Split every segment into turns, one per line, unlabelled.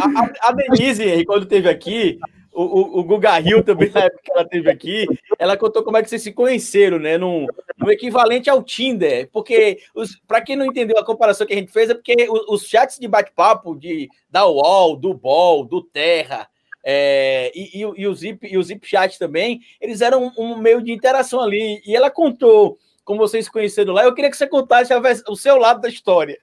A, a Denise, quando esteve aqui, o, o, o Guga Hill também, na época que ela esteve aqui, ela contou como é que vocês se conheceram, né? No, equivalente ao Tinder. Porque, para quem não entendeu a comparação que a gente fez, é porque os, os chats de bate-papo de, da UOL, do BOL, do Terra, é, e, e, e, o Zip, e o Zip Chat também, eles eram um, meio de interação ali. E ela contou como vocês se conheceram lá. Eu queria que você contasse o seu lado da história.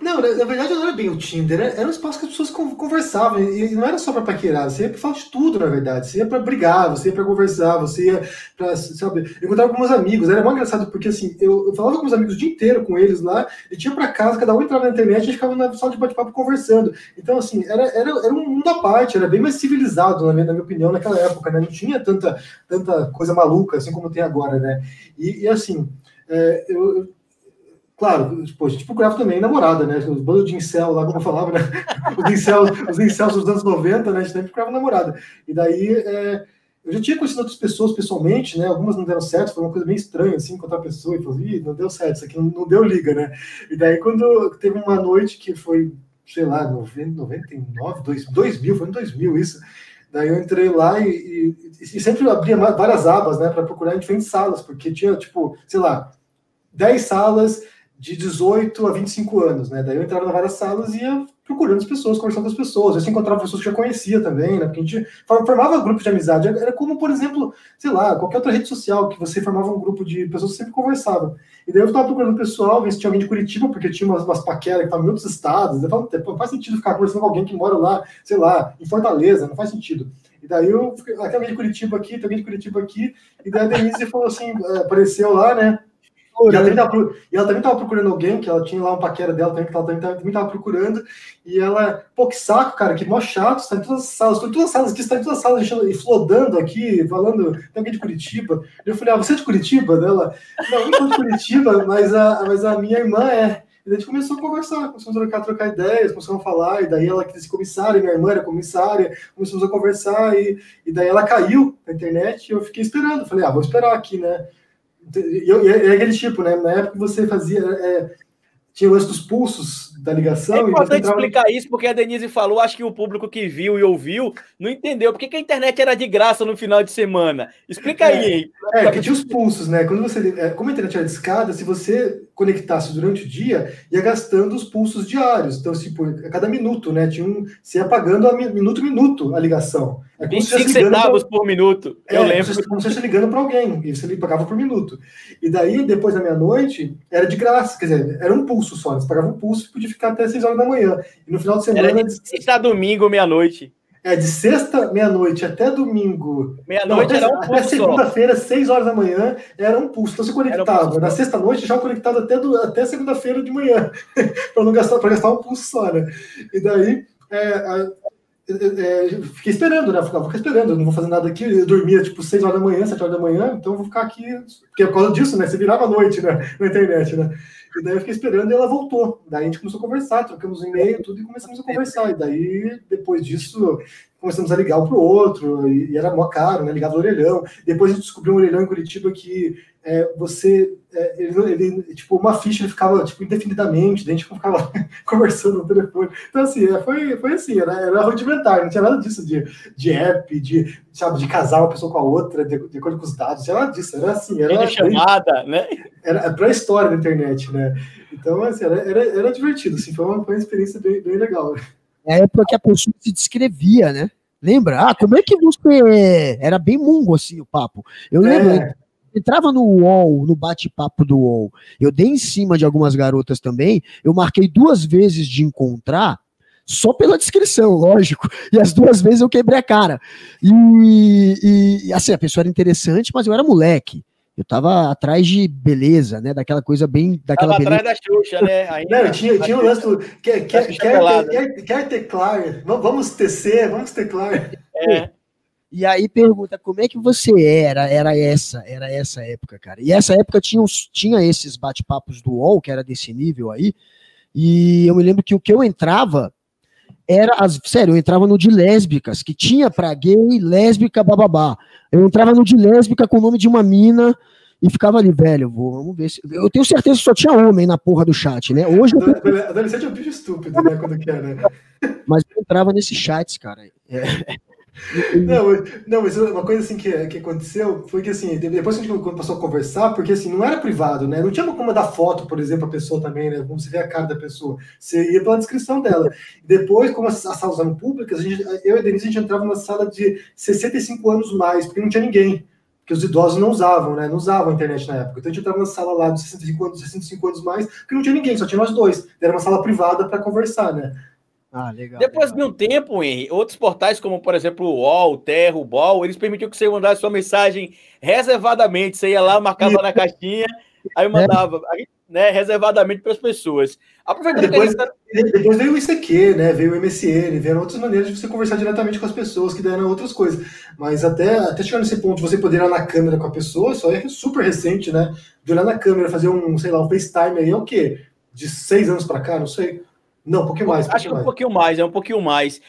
Não, na, verdade não era bem o Tinder, era, um espaço que as pessoas conversavam, e não era só para paquerar, você ia para falar de tudo, na verdade. Você ia para brigar, você ia para conversar, você ia para, sabe, eu encontrava com meus amigos, era muito engraçado, porque assim, eu, eu, falava com meus amigos o dia inteiro com eles lá, e tinha para casa, cada um entrava na internet e ficava na sala de bate-papo conversando. Então, assim, era, era, era um mundo à parte, era bem mais civilizado, na minha, na minha opinião, naquela época, né? Não tinha tanta, tanta coisa maluca, assim como tem agora, né? E, e assim, é, eu Claro, tipo, a gente procurava também namorada, né? Os bandos de incel lá, como eu falava, né? Os incels, os incels dos anos 90, né? A gente sempre procurava namorada. E daí, é, eu já tinha conhecido outras pessoas pessoalmente, né? Algumas não deram certo, foi uma coisa meio estranha, assim, encontrar a pessoa e falar, Ih, não deu certo, isso aqui não, não, deu liga, né? E daí, quando teve uma noite que foi, sei lá, 90, 99, 2000, foi em 2000 isso. Daí eu entrei lá e, e, e sempre abria várias abas, né, para procurar em diferentes salas, porque tinha, tipo, sei lá, 10 salas de 18 a 25 anos, né? Daí eu entrava em várias salas e ia procurando as pessoas, conversando com as pessoas. Eu encontrava pessoas que já conhecia também, né? Porque a gente formava grupos de amizade. Era como, por exemplo, sei lá, qualquer outra rede social que você formava um grupo de pessoas que sempre conversavam. E daí eu estava procurando pessoal, ver se tinha alguém de Curitiba, porque tinha umas, umas paqueras que estavam em outros estados. Eu falava, faz sentido ficar conversando com alguém que mora lá, sei lá, em Fortaleza, não faz sentido. E daí eu, ah, tem alguém de Curitiba aqui, tem alguém de Curitiba aqui. E daí a Denise falou assim, eh, apareceu lá, né? E ela, tava, e ela também estava procurando alguém, que ela tinha lá um paquera dela também, que ela também estava procurando. E ela, pô, que saco, cara, que mó chato, está em todas as salas, estou em todas as salas aqui, está em todas as salas, e flodando aqui, falando, tem alguém de Curitiba. Eu falei, ah, você é de Curitiba? Dela, não, não sou de Curitiba, mas a, mas a minha irmã é. E a gente começou a conversar, começamos a trocar, trocar ideias, começamos a falar, e daí ela quis ser comissária, minha irmã era comissária, começamos a conversar, e, e daí ela caiu na internet, e eu fiquei esperando. Falei, ah, vou esperar aqui, né? E é aquele tipo, né? Na época você fazia. É, tinha o lance dos pulsos da ligação. É
importante entrava... explicar isso, porque a Denise falou, acho que o público que viu e ouviu não entendeu. Por que, a internet era de graça no final de semana? Explica
é,
aí.
É, que tinha os pulsos, né? Quando você. É, como a internet era discada, se você conectasse durante o dia, ia gastando os pulsos diários. Então, tipo, a cada minuto, né? Tinha um. Você ia pagando a minuto minuto a ligação.
É 25 centavos pra... por minuto.
É, eu lembro. Como se você ligando para alguém, e você pagava por minuto. E daí, depois da meia-noite, era de graça, quer dizer, era um pulso só. Você pagava um pulso e podia ficar até 6 horas da manhã. E no final de semana.
Era de sexta a domingo, meia-noite.
É, de sexta, meia-noite até domingo.
Meia-noite era um
pulso. Até segunda-feira, 6 horas da manhã, era um pulso. Então você conectava. Um Na sexta-noite, já conectado até, do, até segunda-feira de manhã. para não gastar, para gastar um pulso só, né? E daí. É, é, fiquei esperando, né? Ficava, esperando, eu não vou fazer nada aqui. Eu dormia tipo 6 horas da manhã, 7 horas da manhã, então eu vou ficar aqui. Porque é por causa disso, né? Você virava a noite né? na internet, né? E daí eu fiquei esperando e ela voltou. Daí a gente começou a conversar, trocamos e-mail, tudo, e começamos a conversar. E daí, depois disso, começamos a ligar um para o outro, e, e, era mó caro, né? Ligava o orelhão. Depois a gente descobriu um orelhão em Curitiba que é, você. É, ele, ele, tipo, uma ficha ele ficava tipo, indefinidamente, daí a gente ficava conversando no telefone. Então, assim, é, foi, foi assim, era, era rudimentar, não tinha nada disso de, de app, de, sabe, de casar uma pessoa com a outra, de, de acordo com os dados, não tinha nada disso, era assim. Era
chamada, né?
Era para a história da internet, né? Então, assim, era, era, era divertido, assim, foi uma, foi uma experiência bem, bem legal.
É a época que a pessoa se descrevia, né? Lembra? Ah, como é que você. Era bem mungo assim o papo. Eu lembro. É. Entrava no UOL, no bate-papo do UOL. Eu dei em cima de algumas garotas também. Eu marquei duas vezes de encontrar, só pela descrição, lógico. E as duas vezes eu quebrei a cara. E, e assim, a pessoa era interessante, mas eu era moleque. Eu tava atrás de beleza, né? Daquela coisa bem. Daquela
tava beleza. atrás da Xuxa, né?
Ainda, Não, tinha, tinha o lance do. Quer, quer, quer, quer, quer teclar, vamos tecer, vamos teclar.
É. E aí pergunta, como é que você era? Era essa, era essa época, cara. E essa época tinha, tinha esses bate-papos do UOL, que era desse nível aí. E eu me lembro que o que eu entrava era as, sério, eu entrava no de lésbicas, que tinha pra gay, lésbica, bababá. Eu entrava no de lésbica com o nome de uma mina e ficava ali, velho, vou, vamos ver se. Eu tenho certeza que só tinha homem na porra do chat, né? Hoje.
Eu... Adolescente é um bicho estúpido, né? Quando quer, né?
Mas eu entrava nesses chats, cara. É.
Não, não, mas uma coisa assim que, que aconteceu foi que assim, depois que a gente passou a conversar, porque assim, não era privado, né? Não tinha como mandar foto, por exemplo, a pessoa também, né? Como você vê a cara da pessoa. Você ia pela descrição dela. Depois, como as, as salas eram públicas, gente, eu e a Denise, a gente entrava numa sala de 65 anos mais, porque não tinha ninguém. Porque os idosos não usavam, né? Não usavam a internet na época. Então a gente entrava na sala lá de 65 anos, 65 anos mais, porque não tinha ninguém, só tinha nós dois. Era uma sala privada para conversar, né?
Ah, legal. Depois legal. de um tempo, Henry, outros portais, como por exemplo o UOL, o Terra, o BOL, eles permitiam que você mandasse sua mensagem reservadamente. Você ia lá, marcava na caixinha, aí mandava, é. né, reservadamente para as pessoas.
Aproveitando depois, tá... depois veio o ICQ, né? Veio o MSN, vieram outras maneiras de você conversar diretamente com as pessoas, que deram outras coisas. Mas até, até chegar nesse ponto de você poder ir na câmera com a pessoa, isso é super recente, né? De olhar na câmera, fazer um, sei lá, um FaceTime aí é o quê? De seis anos para cá, não sei. Não, um pouquinho mais. Um
Acho que um pouquinho mais, é um pouquinho mais.